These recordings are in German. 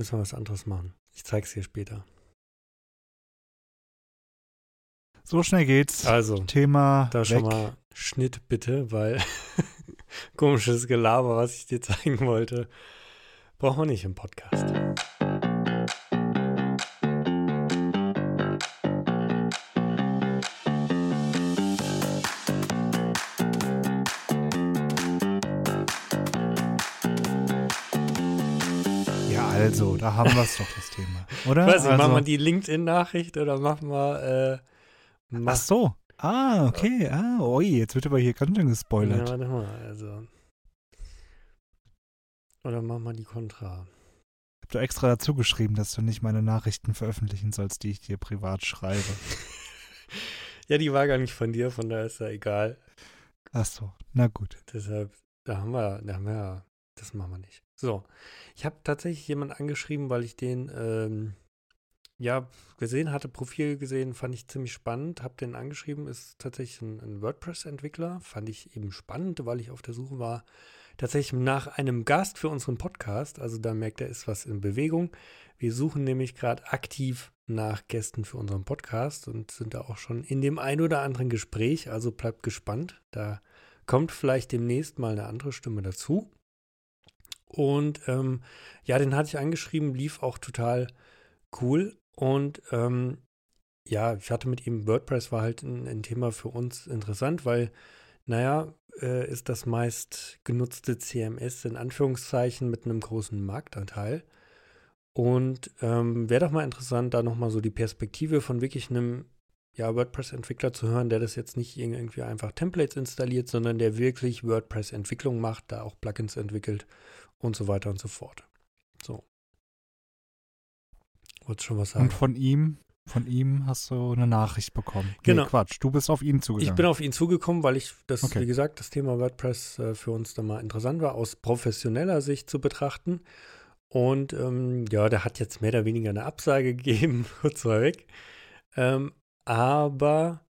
Müssen wir was anderes machen. Ich zeig's dir später. So schnell geht's. Also, Thema da weg. schon mal Schnitt bitte, weil komisches Gelaber, was ich dir zeigen wollte, brauchen wir nicht im Podcast. Da haben wir es doch, das Thema. Oder? Weiß nicht, also, machen wir die LinkedIn-Nachricht oder machen wir, äh, Ach mach, so. Ah, okay. Ah, oi, jetzt wird aber hier ganz schön ja, gespoilert. warte mal, also. Oder machen wir die Kontra. Ich hab da extra dazu geschrieben, dass du nicht meine Nachrichten veröffentlichen sollst, die ich dir privat schreibe. Ja, die war gar nicht von dir, von daher ist ja egal. Ach so, na gut. Deshalb, da haben wir, da haben wir, ja- das machen wir nicht. So, ich habe tatsächlich jemanden angeschrieben, weil ich den, ähm, ja, gesehen hatte, Profil gesehen, fand ich ziemlich spannend, habe den angeschrieben, ist tatsächlich ein, ein WordPress-Entwickler, fand ich eben spannend, weil ich auf der Suche war, tatsächlich nach einem Gast für unseren Podcast, also da merkt er, ist was in Bewegung. Wir suchen nämlich gerade aktiv nach Gästen für unseren Podcast und sind da auch schon in dem ein oder anderen Gespräch, also bleibt gespannt, da kommt vielleicht demnächst mal eine andere Stimme dazu. Und ähm, ja, den hatte ich angeschrieben, lief auch total cool. Und ähm, ja, ich hatte mit ihm, WordPress war halt ein, ein Thema für uns interessant, weil, naja, äh, ist das meist genutzte CMS in Anführungszeichen mit einem großen Marktanteil. Und ähm, wäre doch mal interessant, da nochmal so die Perspektive von wirklich einem ja, WordPress-Entwickler zu hören, der das jetzt nicht irgendwie einfach Templates installiert, sondern der wirklich WordPress-Entwicklung macht, da auch Plugins entwickelt und so weiter und so fort. So. Wolltest schon was sagen? Und von ihm, von ihm hast du eine Nachricht bekommen. Genau. Nee, Quatsch, du bist auf ihn zugegangen. Ich bin auf ihn zugekommen, weil ich das, Okay. wie gesagt, das Thema WordPress äh, für uns da mal interessant war, aus professioneller Sicht zu betrachten. Und ähm, ja, der hat jetzt mehr oder weniger eine Absage gegeben, kurz vorweg. Ähm, aber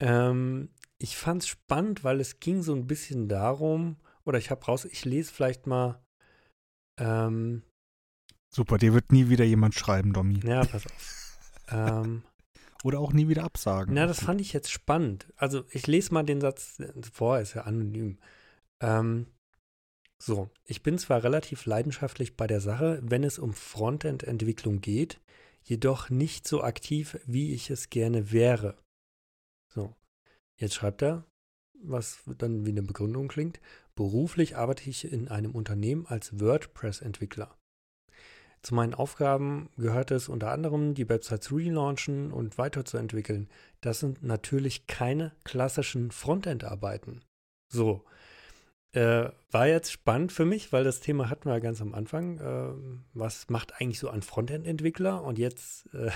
ähm, ich fand es spannend, weil es ging so ein bisschen darum, oder ich habe raus, ich lese vielleicht mal, ähm, Super, dir wird nie wieder jemand schreiben, Domi. ja, pass auf. ähm, Oder auch nie wieder absagen. Na, das fand ich jetzt spannend. Also ich lese mal den Satz vor, ist ja anonym. Ähm, so, ich bin zwar relativ leidenschaftlich bei der Sache, wenn es um Frontend-Entwicklung geht, jedoch nicht so aktiv, wie ich es gerne wäre. So, jetzt schreibt er, was dann wie eine Begründung klingt. Beruflich arbeite ich in einem Unternehmen als WordPress-Entwickler. Zu meinen Aufgaben gehört es unter anderem, die Websites relaunchen und weiterzuentwickeln. Das sind natürlich keine klassischen Frontend-Arbeiten. So. Äh, war jetzt spannend für mich, weil das Thema hatten wir ja ganz am Anfang. Ähm, was macht eigentlich so ein Frontend-Entwickler? Und jetzt äh,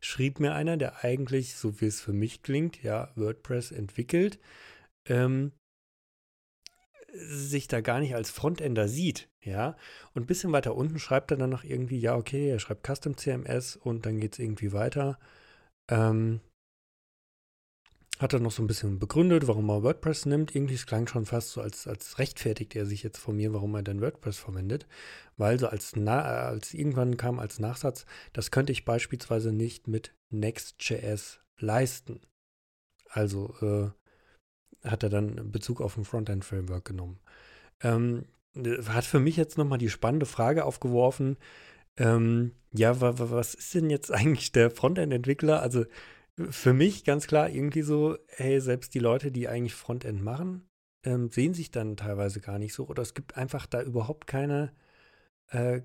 schrieb mir einer, der eigentlich, so wie es für mich klingt, ja, WordPress entwickelt, ähm, sich da gar nicht als Frontender sieht, ja. Und ein bisschen weiter unten schreibt er dann noch irgendwie, ja, okay, er schreibt Custom CMS und dann geht es irgendwie weiter. Ähm, hat er noch so ein bisschen begründet, warum er WordPress nimmt. Irgendwie es klang schon fast so, als, als rechtfertigt er sich jetzt von mir, warum er denn WordPress verwendet. Weil so als, na, als irgendwann kam als Nachsatz, das könnte ich beispielsweise nicht mit Next.js leisten. Also äh, hat er dann Bezug auf ein Frontend-Framework genommen. Ähm, hat für mich jetzt nochmal die spannende Frage aufgeworfen, ähm, ja, wa, wa, was ist denn jetzt eigentlich der Frontend-Entwickler? Also für mich ganz klar irgendwie so, hey, selbst die Leute, die eigentlich Frontend machen, ähm, sehen sich dann teilweise gar nicht so oder es gibt einfach da überhaupt keine, äh,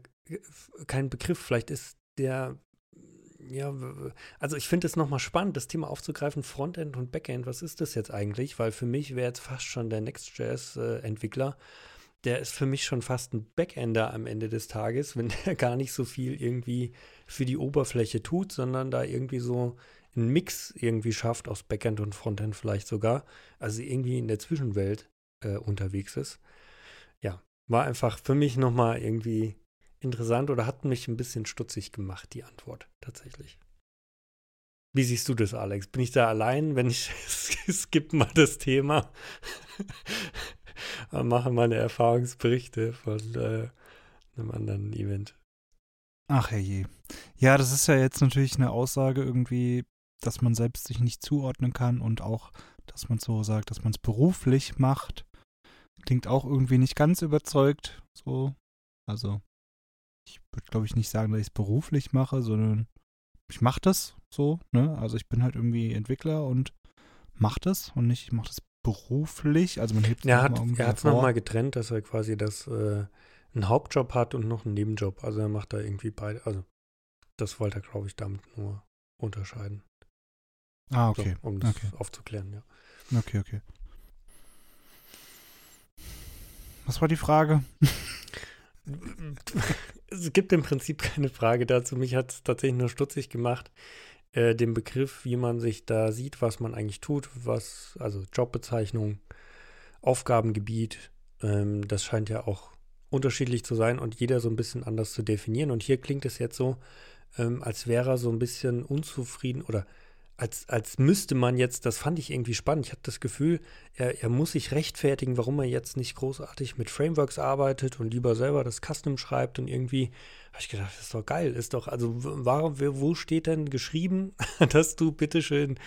keinen Begriff. Vielleicht ist der, ja, also ich finde es nochmal spannend, das Thema aufzugreifen, Frontend und Backend, was ist das jetzt eigentlich? Weil für mich wäre jetzt fast schon der Next.js-Entwickler, der ist für mich schon fast ein Backender am Ende des Tages, wenn der gar nicht so viel irgendwie für die Oberfläche tut, sondern da irgendwie so einen Mix irgendwie schafft aus Backend und Frontend vielleicht sogar, also irgendwie in der Zwischenwelt äh, unterwegs ist. Ja, war einfach für mich nochmal irgendwie interessant oder hat mich ein bisschen stutzig gemacht, die Antwort tatsächlich. Wie siehst du das, Alex? Bin ich da allein, wenn ich skippe mal das Thema? mache meine Erfahrungsberichte von äh, einem anderen Event. Ach herrje. Ja, das ist ja jetzt natürlich eine Aussage irgendwie, dass man selbst sich nicht zuordnen kann und auch, dass man so sagt, dass man es beruflich macht. Klingt auch irgendwie nicht ganz überzeugt. So. Also, ich würde, glaube ich, nicht sagen, dass ich es beruflich mache, sondern ich mache das so, ne? Also ich bin halt irgendwie Entwickler und mache das und nicht, ich mache das beruflich. Also man hebt Er hat es nochmal getrennt, dass er quasi das äh, einen Hauptjob hat und noch einen Nebenjob. Also er macht da irgendwie beide. Also das wollte er, glaube ich, damit nur unterscheiden. Ah, okay. So, um das okay. aufzuklären, ja. Okay, okay. Was war die Frage? es gibt im Prinzip keine Frage dazu. Mich hat es tatsächlich nur stutzig gemacht, äh, den Begriff, wie man sich da sieht, was man eigentlich tut, was, also Jobbezeichnung, Aufgabengebiet, ähm, das scheint ja auch unterschiedlich zu sein und jeder so ein bisschen anders zu definieren. Und hier klingt es jetzt so, ähm, als wäre er so ein bisschen unzufrieden oder als, als müsste man jetzt, das fand ich irgendwie spannend. Ich hatte das Gefühl, er, er muss sich rechtfertigen, warum er jetzt nicht großartig mit Frameworks arbeitet und lieber selber das Custom schreibt und irgendwie habe ich gedacht, das ist doch geil, ist doch, also warum, wo steht denn geschrieben, dass du bitteschön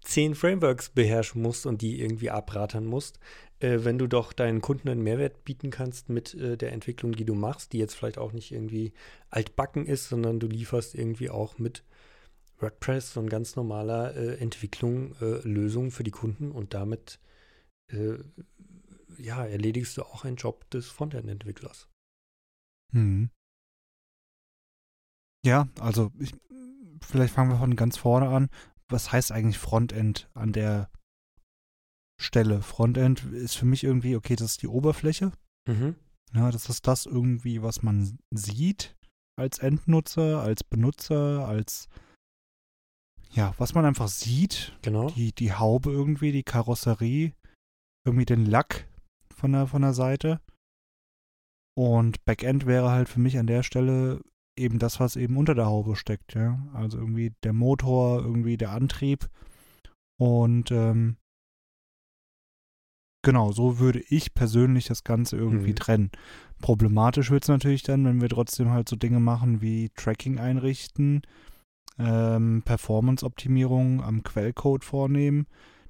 zehn Frameworks beherrschen musst und die irgendwie abrattern musst, äh, wenn du doch deinen Kunden einen Mehrwert bieten kannst mit äh, der Entwicklung, die du machst, die jetzt vielleicht auch nicht irgendwie altbacken ist, sondern du lieferst irgendwie auch mit WordPress so ein ganz normaler äh, Entwicklung, äh, Lösung für die Kunden und damit äh, ja, erledigst du auch einen Job des Frontend-Entwicklers. Hm. Ja, also ich, vielleicht fangen wir von ganz vorne an. Was heißt eigentlich Frontend an der Stelle? Frontend ist für mich irgendwie, okay, das ist die Oberfläche. Mhm. Ja, das ist das irgendwie, was man sieht als Endnutzer, als Benutzer, als ja, was man einfach sieht. Genau. Die, die Haube irgendwie, die Karosserie, irgendwie den Lack von der, von der Seite. Und Backend wäre halt für mich an der Stelle eben das, was eben unter der Haube steckt, ja. Also irgendwie der Motor, irgendwie der Antrieb. Und ähm, genau, so würde ich persönlich das Ganze irgendwie mhm. trennen. Problematisch wird es natürlich dann, wenn wir trotzdem halt so Dinge machen wie Tracking einrichten, ähm, Performance-Optimierungen am Quellcode vornehmen,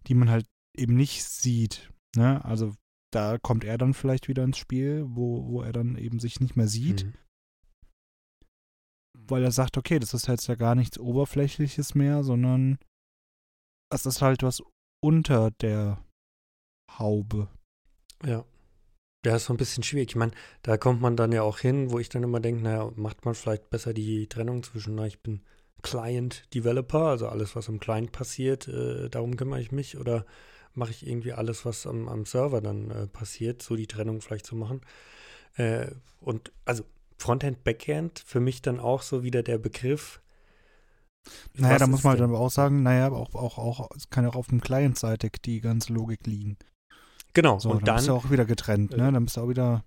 die man halt eben nicht sieht. Ne? Also da kommt er dann vielleicht wieder ins Spiel, wo, wo er dann eben sich nicht mehr sieht. Mhm. Weil er sagt, okay, das ist jetzt ja gar nichts Oberflächliches mehr, sondern es ist halt was unter der Haube. Ja. Ja, ist so ein bisschen schwierig. Ich meine, da kommt man dann ja auch hin, wo ich dann immer denke, naja, macht man vielleicht besser die Trennung zwischen, na, ich bin Client-Developer, also alles, was am Client passiert, äh, darum kümmere ich mich oder mache ich irgendwie alles, was am, am Server dann äh, passiert, so die Trennung vielleicht zu machen. Äh, und also Frontend, Backend, für mich dann auch so wieder der Begriff. Naja, da muss man aber auch sagen, naja, auch, auch, auch, es kann ja auch auf dem Client-seitig die ganze Logik liegen. Genau, so, und dann, dann bist du auch wieder getrennt, ne? Äh, dann bist du auch wieder.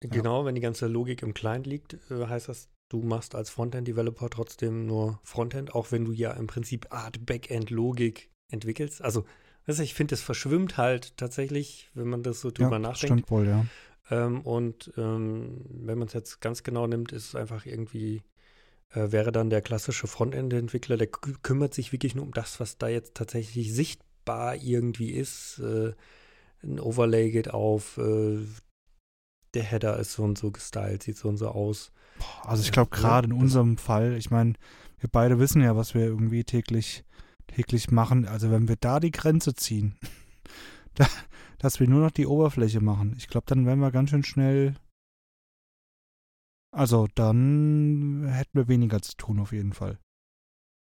Genau, ja. wenn die ganze Logik im Client liegt, äh, heißt das, du machst als Frontend-Developer trotzdem nur Frontend, auch wenn du ja im Prinzip Art Backend-Logik entwickelst. Also, weißt du, ich finde, es verschwimmt halt tatsächlich, wenn man das so drüber ja, nachdenkt. Stimmt wohl, ja. Ähm, und ähm, wenn man es jetzt ganz genau nimmt, ist es einfach irgendwie, äh, wäre dann der klassische Frontend-Entwickler, der kümmert sich wirklich nur um das, was da jetzt tatsächlich sichtbar irgendwie ist. Äh, ein Overlay geht auf, äh, der Header ist so und so gestylt, sieht so und so aus. Also ich glaube gerade in unserem Fall, ich meine, wir beide wissen ja, was wir irgendwie täglich, täglich machen. Also wenn wir da die Grenze ziehen, da, dass wir nur noch die Oberfläche machen, ich glaube, dann wären wir ganz schön schnell. Also dann hätten wir weniger zu tun auf jeden Fall.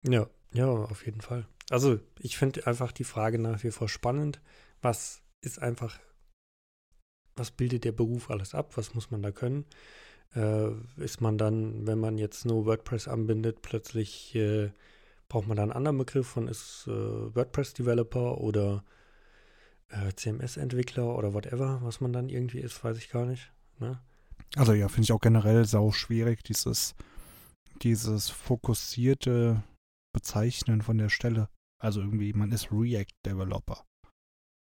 Ja, ja, auf jeden Fall. Also ich finde einfach die Frage nach wie vor spannend. Was ist einfach, was bildet der Beruf alles ab? Was muss man da können? Äh, ist man dann, wenn man jetzt nur WordPress anbindet, plötzlich äh, braucht man da einen anderen Begriff von ist äh, WordPress-Developer oder äh, CMS-Entwickler oder whatever, was man dann irgendwie ist, weiß ich gar nicht. Ne? Also ja, finde ich auch generell sau schwierig, dieses, dieses fokussierte Bezeichnen von der Stelle. Also irgendwie, man ist React-Developer.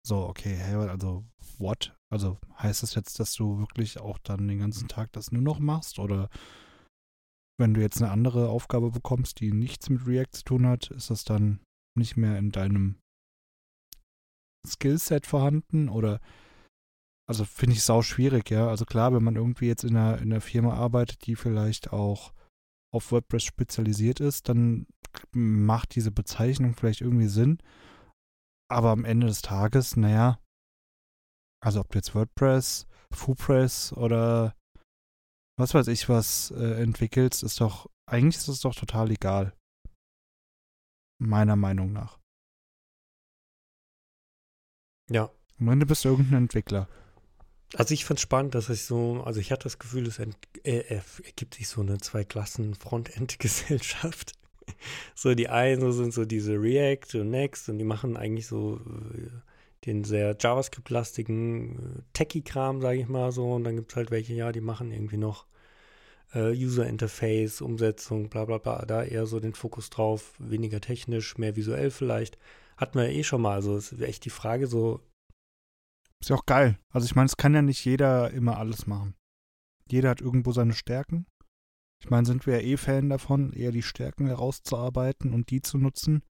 So, okay, also what? Also heißt das jetzt, dass du wirklich auch dann den ganzen Tag das nur noch machst oder wenn du jetzt eine andere Aufgabe bekommst, die nichts mit React zu tun hat, ist das dann nicht mehr in deinem Skillset vorhanden oder also finde ich sau schwierig, ja. Also klar, wenn man irgendwie jetzt in einer, in einer Firma arbeitet, die vielleicht auch auf WordPress spezialisiert ist, dann macht diese Bezeichnung vielleicht irgendwie Sinn. Aber am Ende des Tages, naja, also ob du jetzt WordPress, FooPress oder was weiß ich was äh, entwickelst, ist doch, eigentlich ist es doch total egal. Meiner Meinung nach. Ja. Am Ende bist du irgendein Entwickler. Also ich fand spannend, dass ich so, also ich hatte das Gefühl, es ent, äh, ergibt sich so eine Zwei-Klassen-Frontend-Gesellschaft. So die einen sind so diese React und Next und die machen eigentlich so äh, den sehr JavaScript-lastigen äh, Techie-Kram, sage ich mal so. Und dann gibt es halt welche, ja, die machen irgendwie noch äh, User-Interface, Umsetzung, bla bla bla. Da eher so den Fokus drauf, weniger technisch, mehr visuell vielleicht. Hatten wir ja eh schon mal. Also ist echt die Frage so, ist ja auch geil. Also ich meine, es kann ja nicht jeder immer alles machen. Jeder hat irgendwo seine Stärken. Ich meine, sind wir ja eh Fan davon, eher die Stärken herauszuarbeiten und die zu nutzen,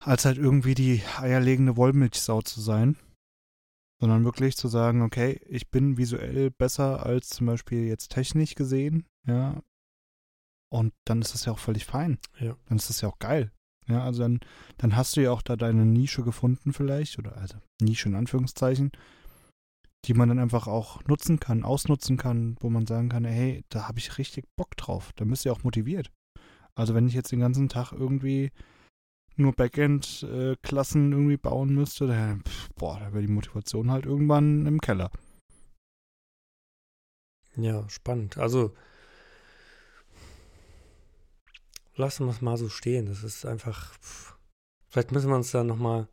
als halt irgendwie die eierlegende Wollmilchsau zu sein. Sondern wirklich zu sagen, okay, ich bin visuell besser als zum Beispiel jetzt technisch gesehen, ja. Und dann ist das ja auch völlig fein. Ja. Dann ist das ja auch geil. Ja, also dann, dann hast du ja auch da deine Nische gefunden vielleicht, oder also Nische in Anführungszeichen, die man dann einfach auch nutzen kann, ausnutzen kann, wo man sagen kann, hey, da habe ich richtig Bock drauf. Da du ja auch motiviert. Also wenn ich jetzt den ganzen Tag irgendwie nur Backend-Klassen irgendwie bauen müsste, dann, boah, da wäre die Motivation halt irgendwann im Keller. Ja, spannend. Also lassen wir es mal so stehen. Das ist einfach, vielleicht müssen wir uns da nochmal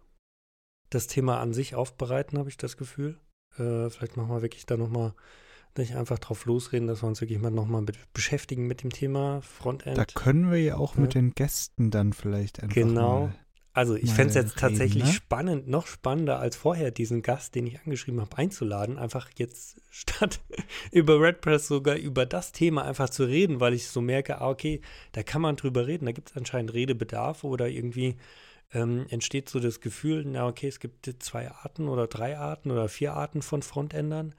das Thema an sich aufbereiten, habe ich das Gefühl. Äh, vielleicht machen wir wirklich da nochmal nicht einfach drauf losreden, dass wir uns wirklich mal nochmal beschäftigen mit dem Thema Frontend. Da können wir ja auch ja. mit den Gästen dann vielleicht einfach Genau. Mal also ich fände es jetzt reden, tatsächlich ne? spannend, noch spannender als vorher, diesen Gast, den ich angeschrieben habe, einzuladen. Einfach jetzt statt über WordPress sogar über das Thema einfach zu reden, weil ich so merke, ah, okay, da kann man drüber reden, da gibt es anscheinend Redebedarf oder irgendwie ähm, entsteht so das Gefühl, na okay, es gibt zwei Arten oder drei Arten oder vier Arten von Frontendern.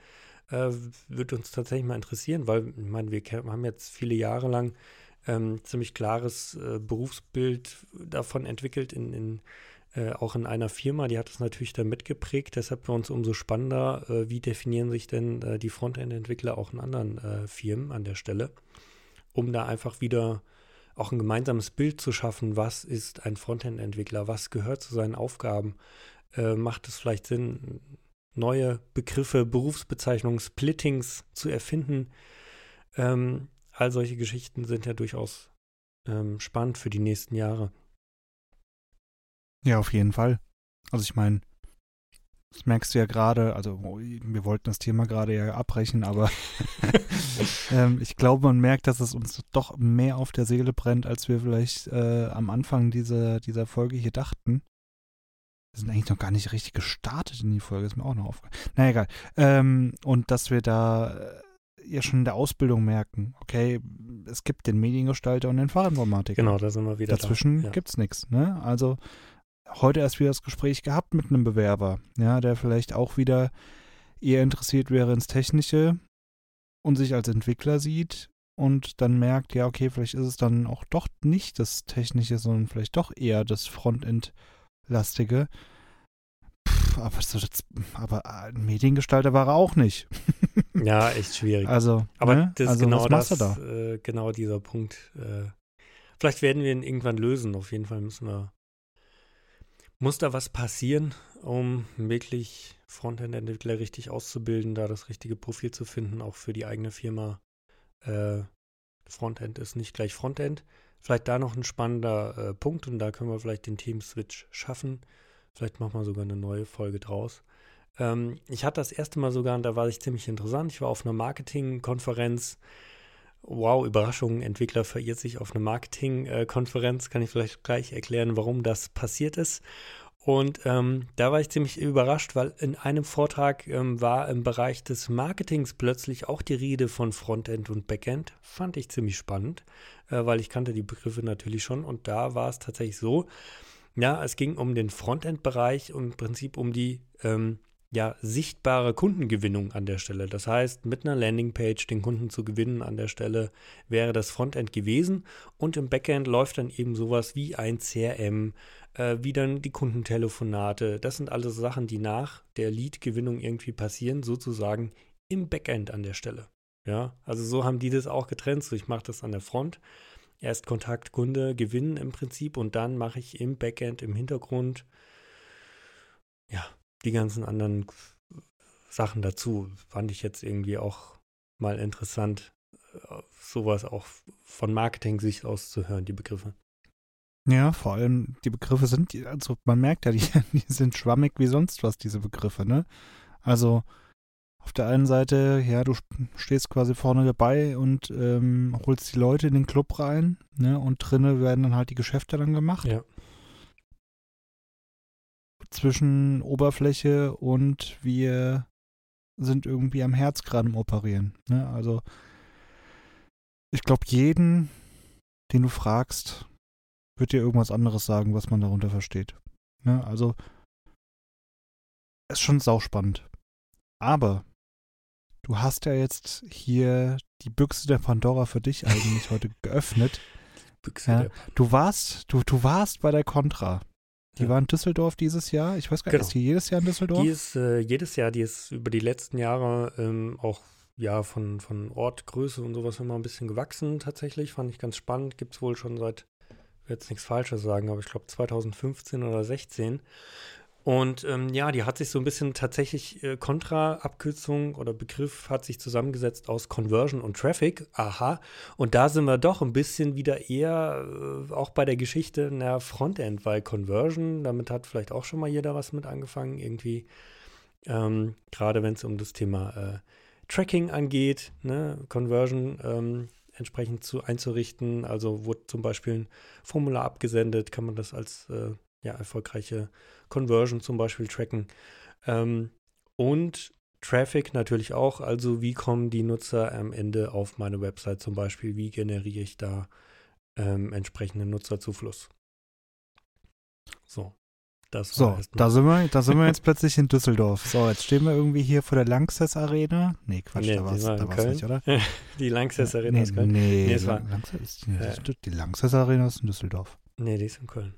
Äh, würde uns tatsächlich mal interessieren, weil ich meine, wir haben jetzt viele Jahre lang ähm, ziemlich klares äh, Berufsbild davon entwickelt, in, in äh, auch in einer Firma. Die hat es natürlich dann mitgeprägt. Deshalb für uns umso spannender, äh, wie definieren sich denn äh, die Frontend-Entwickler auch in anderen äh, Firmen an der Stelle, um da einfach wieder auch ein gemeinsames Bild zu schaffen, was ist ein Frontend-Entwickler, was gehört zu seinen Aufgaben. Äh, macht es vielleicht Sinn, neue Begriffe, Berufsbezeichnungen, Splittings zu erfinden? Ähm, all solche Geschichten sind ja durchaus ähm, spannend für die nächsten Jahre. Ja, auf jeden Fall. Also ich meine, das merkst du ja gerade, also oh, wir wollten das Thema gerade ja abbrechen, aber ähm, ich glaube, man merkt, dass es uns doch mehr auf der Seele brennt, als wir vielleicht äh, am Anfang dieser, dieser Folge hier dachten. Wir sind eigentlich noch gar nicht richtig gestartet in die Folge, ist mir auch noch aufgefallen. Na egal. Ähm, und dass wir da äh, ja schon in der Ausbildung merken, okay, es gibt den Mediengestalter und den Fachinformatiker. Genau, da sind wir wieder Dazwischen da. Ja. gibt's nichts, ne? Also heute erst wieder das Gespräch gehabt mit einem Bewerber, ja, der vielleicht auch wieder eher interessiert wäre ins Technische und sich als Entwickler sieht und dann merkt, ja, okay, vielleicht ist es dann auch doch nicht das Technische, sondern vielleicht doch eher das Frontend-lastige. Aber, so, das, aber ein Mediengestalter war er auch nicht. Ja, echt schwierig. Also, Aber ne? das ist also, genau das, da? äh, genau dieser Punkt. Äh, vielleicht werden wir ihn irgendwann lösen. Auf jeden Fall müssen wir, muss da was passieren, um wirklich Frontend-Entwickler richtig auszubilden, da das richtige Profil zu finden, auch für die eigene Firma. Äh, Frontend ist nicht gleich Frontend. Vielleicht da noch ein spannender äh, Punkt und da können wir vielleicht den Team-Switch schaffen. Vielleicht machen wir sogar eine neue Folge draus. Ähm, ich hatte das erste Mal sogar, und da war ich ziemlich interessant, ich war auf einer Marketingkonferenz. Wow, Überraschung, Entwickler verirrt sich auf eine Marketingkonferenz. Kann ich vielleicht gleich erklären, warum das passiert ist. Und ähm, da war ich ziemlich überrascht, weil in einem Vortrag ähm, war im Bereich des Marketings plötzlich auch die Rede von Frontend und Backend. Fand ich ziemlich spannend, äh, weil ich kannte die Begriffe natürlich schon. Und da war es tatsächlich so, ja, es ging um den Frontend-Bereich und im Prinzip um die ähm, ja, sichtbare Kundengewinnung an der Stelle. Das heißt, mit einer Landingpage den Kunden zu gewinnen an der Stelle wäre das Frontend gewesen und im Backend läuft dann eben sowas wie ein CRM, äh, wie dann die Kundentelefonate. Das sind alles Sachen, die nach der Lead-Gewinnung irgendwie passieren, sozusagen im Backend an der Stelle. Ja, also so haben die das auch getrennt. So, ich mache das an der Front. Erst Kontakt, Kunde, gewinnen im Prinzip und dann mache ich im Backend, im Hintergrund, ja, die ganzen anderen Sachen dazu. Fand ich jetzt irgendwie auch mal interessant, äh, sowas auch von Marketing-Sicht aus zu hören, die Begriffe. Ja, vor allem die Begriffe sind, also man merkt ja, die, die sind schwammig wie sonst was, diese Begriffe, ne? Also auf der einen Seite, ja, du stehst quasi vorne dabei und ähm, holst die Leute in den Club rein, ne? Und drinnen werden dann halt die Geschäfte dann gemacht. Ja. Zwischen Oberfläche und wir sind irgendwie am Herz gerade im Operieren. Ne? Also ich glaube, jeden, den du fragst, wird dir irgendwas anderes sagen, was man darunter versteht. Ne? Also, ist schon sauspannend. Aber du hast ja jetzt hier die Büchse der Pandora für dich eigentlich heute geöffnet. Büchse Ja, der du warst, du, du warst bei der Contra. Die Ja. war in Düsseldorf dieses Jahr. Ich weiß gar nicht, Genau. ist die jedes Jahr in Düsseldorf? Die ist äh, jedes Jahr, die ist über die letzten Jahre ähm, auch ja von, von Ort, Größe und sowas immer ein bisschen gewachsen tatsächlich. Fand ich ganz spannend. Gibt es wohl schon seit, ich will jetzt nichts Falsches sagen, aber ich glaube 2015 oder 16. Und ähm, ja, die hat sich so ein bisschen tatsächlich äh, Kontra-Abkürzung oder Begriff hat sich zusammengesetzt aus Conversion und Traffic. Aha. Und da sind wir doch ein bisschen wieder eher äh, auch bei der Geschichte na, Frontend, weil Conversion, damit hat vielleicht auch schon mal jeder was mit angefangen, irgendwie. Ähm, Gerade wenn es um das Thema äh, Tracking angeht, ne, Conversion ähm, entsprechend zu einzurichten. Also wurde zum Beispiel ein Formular abgesendet, kann man das als äh, ja, erfolgreiche Conversion zum Beispiel tracken. Ähm, und Traffic natürlich auch, also wie kommen die Nutzer am Ende auf meine Website zum Beispiel, wie generiere ich da ähm, entsprechenden Nutzerzufluss. So, das So, da sind, wir, da sind wir jetzt plötzlich in Düsseldorf. So, jetzt stehen wir irgendwie hier vor der Lanxess Arena. Nee, Quatsch, Nee, da war es nicht, oder? die Lanxess Arena nee, ist Köln. Nee, Nee, es war- Lanxess nee, Äh. die Lanxess Arena ist in Düsseldorf. Nee, die ist in Köln.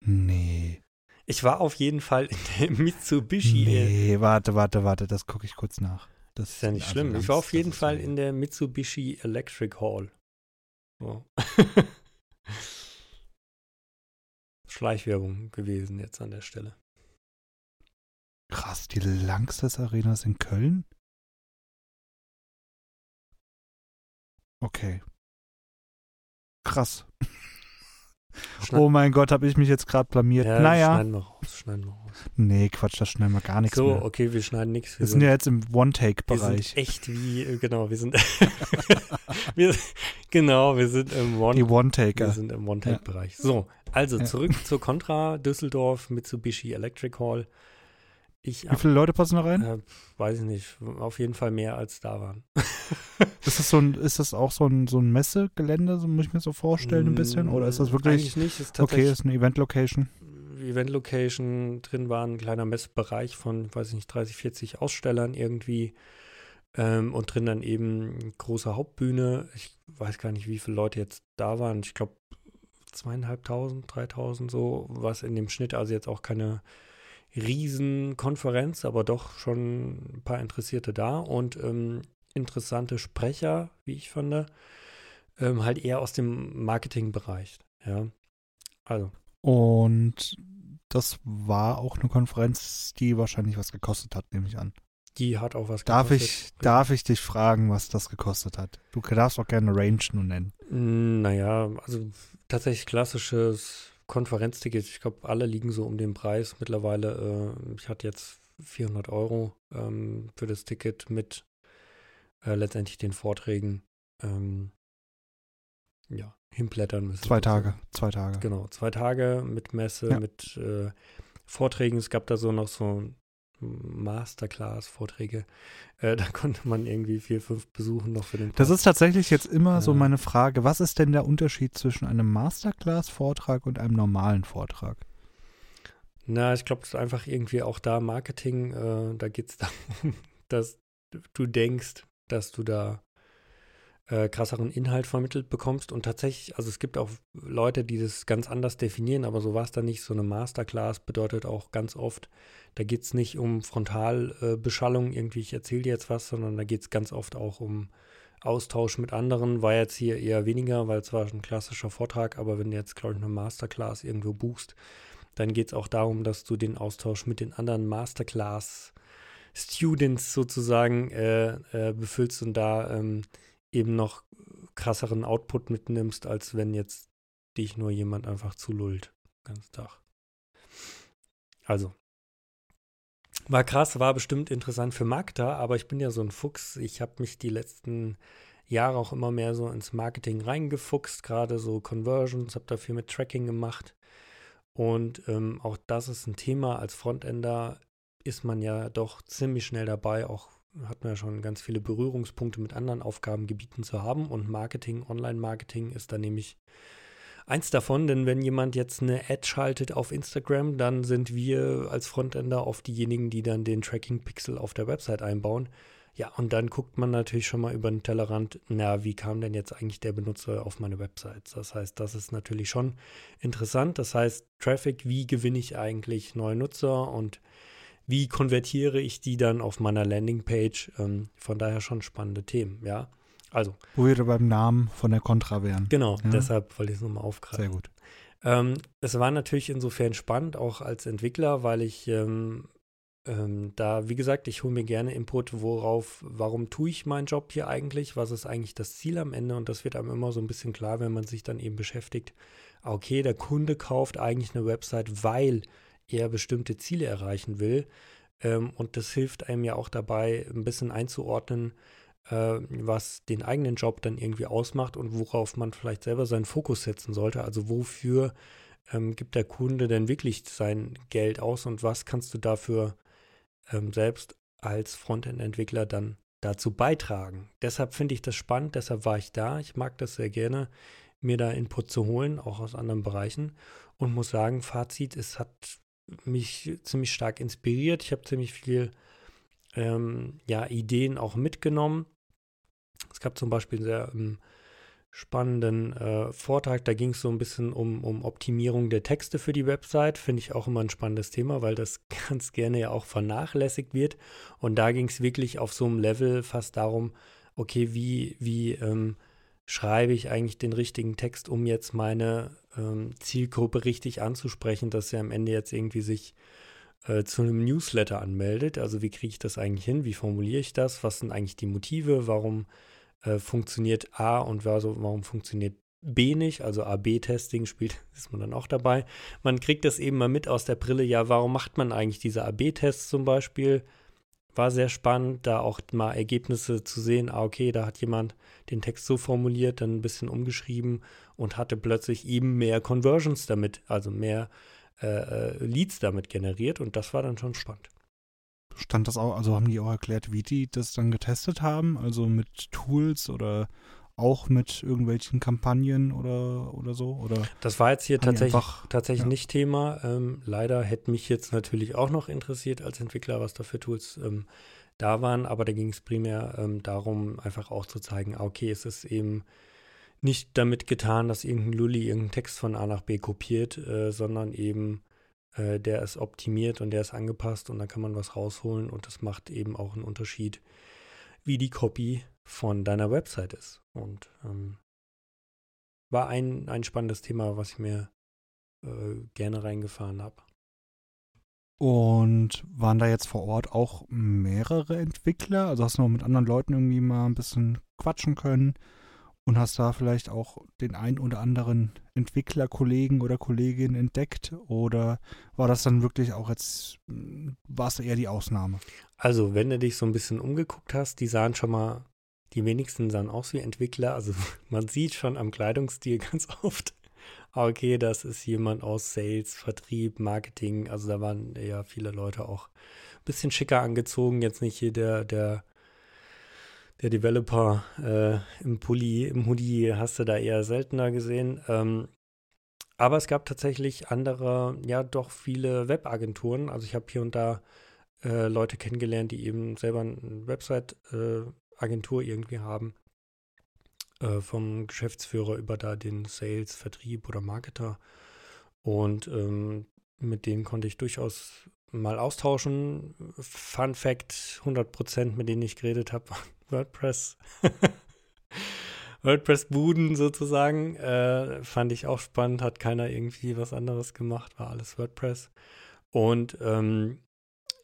Nee. Ich war auf jeden Fall in der Mitsubishi. Nee, warte, warte, warte, das gucke ich kurz nach. Das ist ja nicht also schlimm. Lanx- Ich war auf jeden Fall in der Mitsubishi Electric Hall. So. Schleichwerbung gewesen jetzt an der Stelle. Krass, die Lanxess Arena ist in Köln? Okay. Krass. Schneid- Oh mein Gott, habe ich mich jetzt gerade blamiert. ja, naja. schneiden wir raus, schneiden wir raus. Nee, Quatsch, das schneiden wir gar nichts So, mehr. okay, wir schneiden nichts. Wir sind ja jetzt im wir sind One-Take-Bereich. echt wie, äh, genau, wir sind, wir, genau, wir sind im One, Die wir One-Taker. sind im One-Take-Bereich. So, also Ja. zurück zur Contra, Düsseldorf, Mitsubishi Electric Hall. Ich Wie viele Leute passen da rein? Äh, weiß ich nicht. Auf jeden Fall mehr als da waren. Ist das so ein, ist das auch so ein, so ein Messegelände, so muss ich mir so vorstellen ein bisschen? Oder ist das wirklich, Eigentlich nicht. Ist okay, ist eine Event-Location? Event-Location. Drin war ein kleiner Messbereich von, weiß ich nicht, 30, 40 Ausstellern irgendwie. Ähm, und drin dann eben eine große Hauptbühne. Ich weiß gar nicht, wie viele Leute jetzt da waren. Ich glaube, zweieinhalbtausend, dreitausend so, was in dem Schnitt. Also jetzt auch keine Riesenkonferenz, aber doch schon ein paar Interessierte da und ähm, interessante Sprecher, wie ich fand, ähm, halt eher aus dem Marketingbereich. Ja, also Und das war auch eine Konferenz, die wahrscheinlich was gekostet hat, nehme ich an. die hat auch was Darf gekostet. ich, darf ich dich fragen, was das gekostet hat? Du darfst auch gerne Range nur nennen. Mm, Naja, also tatsächlich klassisches Konferenzticket. Ich glaube, alle liegen so um den Preis mittlerweile. Äh, ich hatte jetzt 400 Euro ähm, für das Ticket mit äh, letztendlich den Vorträgen. Ähm, ja, hinblättern müssen. Zwei. Tage, zwei Tage. Genau, zwei Tage mit Messe, Ja. mit äh, Vorträgen. Es gab da so noch so Masterclass-Vorträge. Äh, da konnte man irgendwie vier, fünf besuchen noch für den Tag. Das ist tatsächlich jetzt immer so meine Frage. Was ist denn der Unterschied zwischen einem Masterclass-Vortrag und einem normalen Vortrag? Na, ich glaube, es ist einfach irgendwie auch da Marketing. Äh, da geht es darum, dass du denkst, dass du da äh, krasseren Inhalt vermittelt bekommst. Und tatsächlich, also es gibt auch Leute, die das ganz anders definieren, aber so war es dann nicht. So eine Masterclass bedeutet auch ganz oft, da geht es nicht um Frontalbeschallung, äh, irgendwie, ich erzähle dir jetzt was, sondern da geht es ganz oft auch um Austausch mit anderen. War jetzt hier eher weniger, weil es war ein klassischer Vortrag, aber wenn du jetzt, glaube ich, eine Masterclass irgendwo buchst, dann geht es auch darum, dass du den Austausch mit den anderen Masterclass Students sozusagen äh, äh, befüllst und da ähm, eben noch krasseren Output mitnimmst, als wenn jetzt dich nur jemand einfach zulullt. Ganz Tag. Also. War krass, war bestimmt interessant für Magda, aber ich bin ja so ein Fuchs. Ich habe mich die letzten Jahre auch immer mehr so ins Marketing reingefuchst, gerade so Conversions, habe da viel mit Tracking gemacht. Und ähm, auch das ist ein Thema. Als Frontender ist man ja doch ziemlich schnell dabei, auch hat man ja schon ganz viele Berührungspunkte mit anderen Aufgabengebieten zu haben. Und Marketing, Online-Marketing ist da nämlich eins davon, denn wenn jemand jetzt eine Ad schaltet auf Instagram, dann sind wir als Frontender oft diejenigen, die dann den Tracking-Pixel auf der Website einbauen. Ja, und dann guckt man natürlich schon mal über den Tellerrand, na, wie kam denn jetzt eigentlich der Benutzer auf meine Website? Das heißt, das ist natürlich schon interessant. Das heißt, Traffic, wie gewinne ich eigentlich neue Nutzer und wie konvertiere ich die dann auf meiner Landingpage? Ähm, von daher schon spannende Themen, ja. Also. Wo wir beim Namen von der Contra wären. Genau, ja? deshalb wollte ich es nochmal aufgreifen. Sehr gut. Ähm, es war natürlich insofern spannend, auch als Entwickler, weil ich ähm, ähm, da, wie gesagt, ich hole mir gerne Input, worauf, warum tue ich meinen Job hier eigentlich, was ist eigentlich das Ziel am Ende und das wird einem immer so ein bisschen klar, wenn man sich dann eben beschäftigt, okay, der Kunde kauft eigentlich eine Website, weil er bestimmte Ziele erreichen will. Ähm, und das hilft einem ja auch dabei, ein bisschen einzuordnen, äh, was den eigenen Job dann irgendwie ausmacht und worauf man vielleicht selber seinen Fokus setzen sollte. Also wofür ähm, gibt der Kunde denn wirklich sein Geld aus und was kannst du dafür ähm, selbst als Frontend-Entwickler dann dazu beitragen. Deshalb finde ich das spannend, deshalb war ich da. Ich mag das sehr gerne, mir da Input zu holen, auch aus anderen Bereichen. Und muss sagen, Fazit, es hat mich ziemlich stark inspiriert. Ich habe ziemlich viel ähm, ja, Ideen auch mitgenommen. Es gab zum Beispiel einen sehr ähm, spannenden äh, Vortrag, da ging es so ein bisschen um, um Optimierung der Texte für die Website. Finde ich auch immer ein spannendes Thema, weil das ganz gerne ja auch vernachlässigt wird. Und da ging es wirklich auf so einem Level fast darum, okay, wie, wie ähm, schreibe ich eigentlich den richtigen Text, um jetzt meine ähm, Zielgruppe richtig anzusprechen, dass sie am Ende jetzt irgendwie sich äh, zu einem Newsletter anmeldet. Also wie kriege ich das eigentlich hin? Wie formuliere ich das? Was sind eigentlich die Motive? Warum äh, funktioniert A und warum funktioniert B nicht? Also AB-Testing spielt, ist man dann auch dabei. Man kriegt das eben mal mit aus der Brille, ja, warum macht man eigentlich diese AB-Tests zum Beispiel? war sehr spannend, da auch mal Ergebnisse zu sehen. Ah, okay, da hat jemand den Text so formuliert, dann ein bisschen umgeschrieben und hatte plötzlich eben mehr Conversions damit, also mehr äh, äh, Leads damit generiert und das war dann schon spannend. Stand das auch, also haben die auch erklärt, wie die das dann getestet haben, also mit Tools oder auch mit irgendwelchen Kampagnen oder, oder so? Oder das war jetzt hier tatsächlich, einfach, tatsächlich ja. nicht Thema. Ähm, leider hätte mich jetzt natürlich auch noch interessiert als Entwickler, was da für Tools ähm, da waren, aber da ging es primär ähm, darum, einfach auch zu zeigen, ah, okay, es ist eben nicht damit getan, dass irgendein Lulli irgendeinen Text von A nach B kopiert, äh, sondern eben äh, der ist optimiert und der ist angepasst und da kann man was rausholen und das macht eben auch einen Unterschied, wie die Copy von deiner Website ist. Und ähm, war ein, ein spannendes Thema, was ich mir äh, gerne reingefahren habe. Und waren da jetzt vor Ort auch mehrere Entwickler? Also hast du noch mit anderen Leuten irgendwie mal ein bisschen quatschen können und hast da vielleicht auch den ein oder anderen Entwicklerkollegen oder Kollegin entdeckt? Oder war das dann wirklich auch jetzt, war es eher die Ausnahme? Also, wenn du dich so ein bisschen umgeguckt hast, die sahen schon mal die wenigsten sahen aus wie Entwickler. Also man sieht schon am Kleidungsstil ganz oft, okay, das ist jemand aus Sales, Vertrieb, Marketing. Also da waren ja viele Leute auch ein bisschen schicker angezogen. Jetzt nicht hier der, der, der Developer äh, im Pulli, im Hoodie hast du da eher seltener gesehen. Ähm, aber es gab tatsächlich andere, ja doch viele Webagenturen. Also ich habe hier und da äh, Leute kennengelernt, die eben selber eine Website-Agentur äh, irgendwie haben. Äh, vom Geschäftsführer über da den Sales, Vertrieb oder Marketer. Und ähm, mit denen konnte ich durchaus mal austauschen. Fun Fact: 100% mit denen ich geredet habe, WordPress. WordPress-Buden sozusagen. Äh, fand ich auch spannend, hat keiner irgendwie was anderes gemacht, war alles WordPress. Und ähm,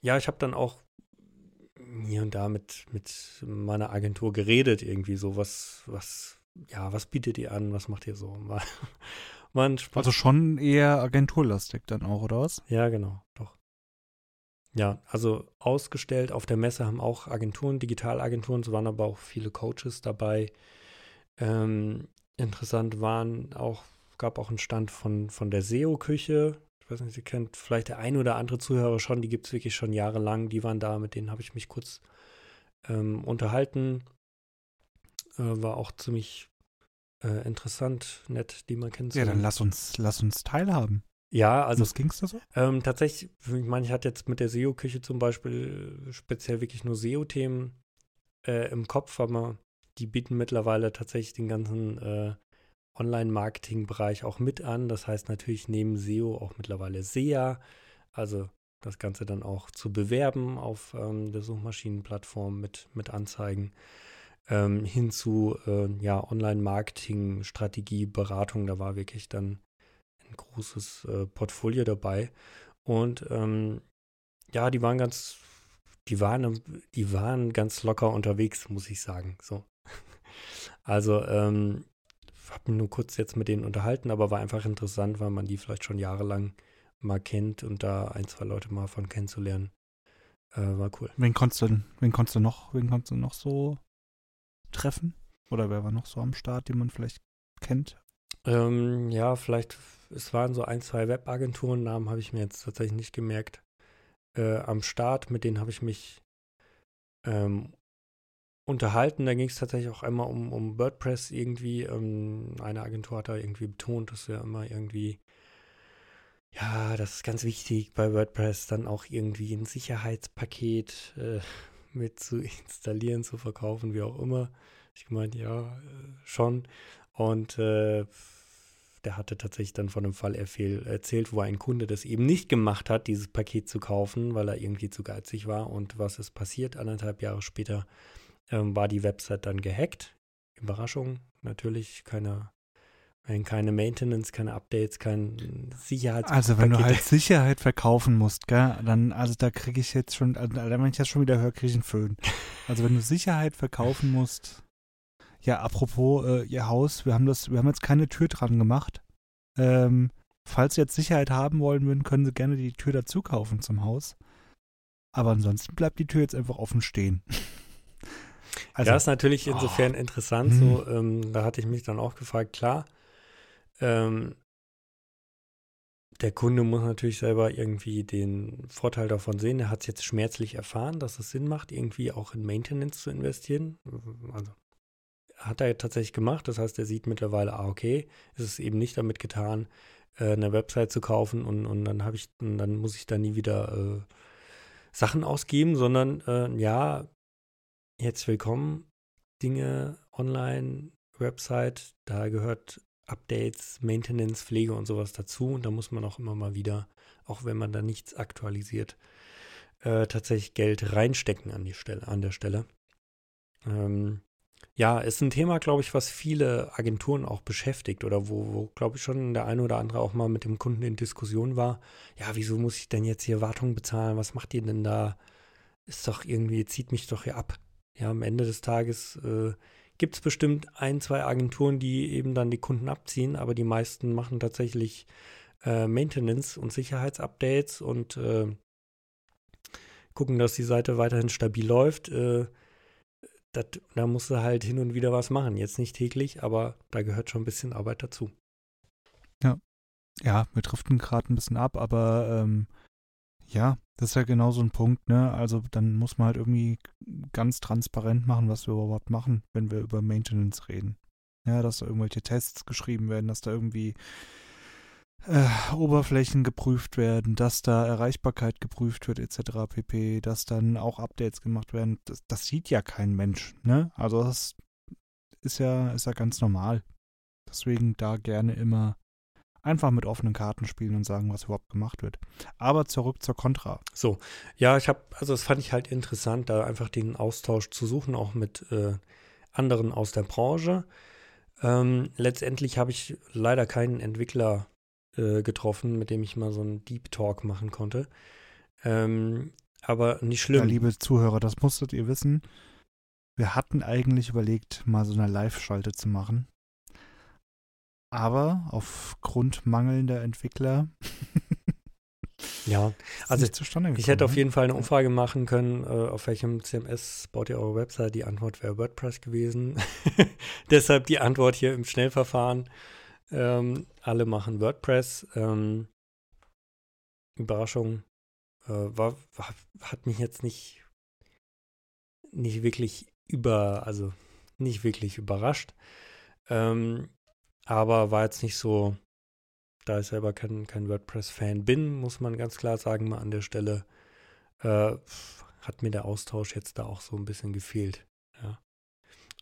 ja, ich habe dann auch hier und da mit, mit meiner Agentur geredet, irgendwie so, was, was, ja, was bietet ihr an, was macht ihr so? War, war also schon eher agenturlastig dann auch, oder was? Ja, genau, doch. Ja, also ausgestellt auf der Messe haben auch Agenturen, Digitalagenturen, es waren aber auch viele Coaches dabei, ähm, interessant waren auch, gab auch einen Stand von, von der SEO-Küche. Ich weiß nicht, Sie kennt vielleicht der ein oder andere Zuhörer schon, die gibt es wirklich schon jahrelang. Die waren da, mit denen habe ich mich kurz ähm, unterhalten. Äh, war auch ziemlich äh, interessant, nett, die man kennt. Ja, dann lass uns, lass uns teilhaben. Ja, also. Was ging es da so? Ähm, tatsächlich, ich meine, ich hatte jetzt mit der SEO-Küche zum Beispiel speziell wirklich nur SEO-Themen äh, im Kopf, aber die bieten mittlerweile tatsächlich den ganzen äh, Online-Marketing-Bereich auch mit an. Das heißt natürlich neben SEO auch mittlerweile SEA, also das Ganze dann auch zu bewerben auf ähm, der Suchmaschinenplattform mit, mit Anzeigen. Ähm, hin zu äh, ja, Online-Marketing, Strategie, Beratung, da war wirklich dann ein großes äh, Portfolio dabei. Und ähm, ja, die waren ganz, die waren, die waren ganz locker unterwegs, muss ich sagen. So. Also, ähm, habe mich nur kurz jetzt mit denen unterhalten, aber war einfach interessant, weil man die vielleicht schon jahrelang mal kennt und da ein, zwei Leute mal von kennenzulernen. Äh, war cool. Wen konntest du, wen konntest du noch, wen konntest du noch so treffen? Oder wer war noch so am Start, den man vielleicht kennt? Ähm, ja, vielleicht, es waren so ein, zwei Webagenturen, Namen habe ich mir jetzt tatsächlich nicht gemerkt. Äh, am Start, mit denen habe ich mich ähm, unterhalten. Da ging es tatsächlich auch einmal um, um WordPress irgendwie. Ähm, eine Agentur hat da irgendwie betont, dass ja immer irgendwie, ja, das ist ganz wichtig bei WordPress, dann auch irgendwie ein Sicherheitspaket äh, mit zu installieren, zu verkaufen, wie auch immer. Ich gemeint, ja, äh, schon. Und äh, der hatte tatsächlich dann von einem Fall erzählt, wo ein Kunde das eben nicht gemacht hat, dieses Paket zu kaufen, weil er irgendwie zu geizig war. Und was ist passiert? Anderthalb Jahre später ähm, war die Website dann gehackt. Überraschung, natürlich keine, keine Maintenance, keine Updates, kein Sicherheits. Also wenn du halt Sicherheit verkaufen musst, gell, dann, also da kriege ich jetzt schon, also, wenn ich das schon wieder höre, kriege ich einen Föhn. Also wenn du Sicherheit verkaufen musst, ja, apropos äh, ihr Haus, wir haben das, wir haben jetzt keine Tür dran gemacht. Ähm, falls Sie jetzt Sicherheit haben wollen würden, können Sie gerne die Tür dazu kaufen zum Haus. Aber ansonsten bleibt die Tür jetzt einfach offen stehen. Also, ja, ist natürlich insofern oh. interessant. So, hm. ähm, da hatte ich mich dann auch gefragt, klar, ähm, der Kunde muss natürlich selber irgendwie den Vorteil davon sehen. Er hat es jetzt schmerzlich erfahren, dass es Sinn macht, irgendwie auch in Maintenance zu investieren. Also hat er tatsächlich gemacht. Das heißt, er sieht mittlerweile, ah, okay, es ist eben nicht damit getan, äh, eine Website zu kaufen und, und dann habe ich, dann muss ich da nie wieder äh, Sachen ausgeben, sondern äh, ja, Jetzt willkommen. Dinge online, Website, da gehört Updates, Maintenance, Pflege und sowas dazu. Und da muss man auch immer mal wieder, auch wenn man da nichts aktualisiert, äh, tatsächlich Geld reinstecken an, die Stelle, an der Stelle. Ähm, ja, ist ein Thema, glaube ich, was viele Agenturen auch beschäftigt oder wo, wo glaube ich, schon der eine oder andere auch mal mit dem Kunden in Diskussion war. Ja, wieso muss ich denn jetzt hier Wartung bezahlen? Was macht ihr denn da? Ist doch irgendwie, zieht mich doch hier ab ja, am Ende des Tages äh, gibt es bestimmt ein, zwei Agenturen, die eben dann die Kunden abziehen, aber die meisten machen tatsächlich äh, Maintenance und Sicherheitsupdates und äh, gucken, dass die Seite weiterhin stabil läuft. Äh, dat, da musst du halt hin und wieder was machen. Jetzt nicht täglich, aber da gehört schon ein bisschen Arbeit dazu. Ja. Ja, wir driften gerade ein bisschen ab, aber ähm, ja, das ist ja genau so ein Punkt, ne? Also dann muss man halt irgendwie ganz transparent machen, was wir überhaupt machen, wenn wir über Maintenance reden. Ja, dass da irgendwelche Tests geschrieben werden, dass da irgendwie äh, Oberflächen geprüft werden, dass da Erreichbarkeit geprüft wird, etc. pp, dass dann auch Updates gemacht werden. Das, das sieht ja kein Mensch, ne? Also das ist ja, ist ja ganz normal. Deswegen da gerne immer einfach mit offenen Karten spielen und sagen, was überhaupt gemacht wird. Aber zurück zur Contra. So, ja, ich habe, also das fand ich halt interessant, da einfach den Austausch zu suchen, auch mit äh, anderen aus der Branche. Ähm, letztendlich habe ich leider keinen Entwickler äh, getroffen, mit dem ich mal so einen Deep Talk machen konnte. Ähm, aber nicht schlimm. Ja, liebe Zuhörer, das musstet ihr wissen. Wir hatten eigentlich überlegt, mal so eine Live-Schalte zu machen. Aber aufgrund mangelnder Entwickler. ja, also gekommen, ich hätte auf ne? jeden Fall eine Umfrage machen können, äh, auf welchem CMS baut ihr eure Website. Die Antwort wäre WordPress gewesen. Deshalb die Antwort hier im Schnellverfahren. Ähm, alle machen WordPress. Ähm, Überraschung. Äh, war, war, hat mich jetzt nicht, nicht wirklich über, also nicht wirklich überrascht. Ähm, aber war jetzt nicht so, da ich selber kein, kein WordPress-Fan bin, muss man ganz klar sagen, mal an der Stelle, äh, hat mir der Austausch jetzt da auch so ein bisschen gefehlt. Ja.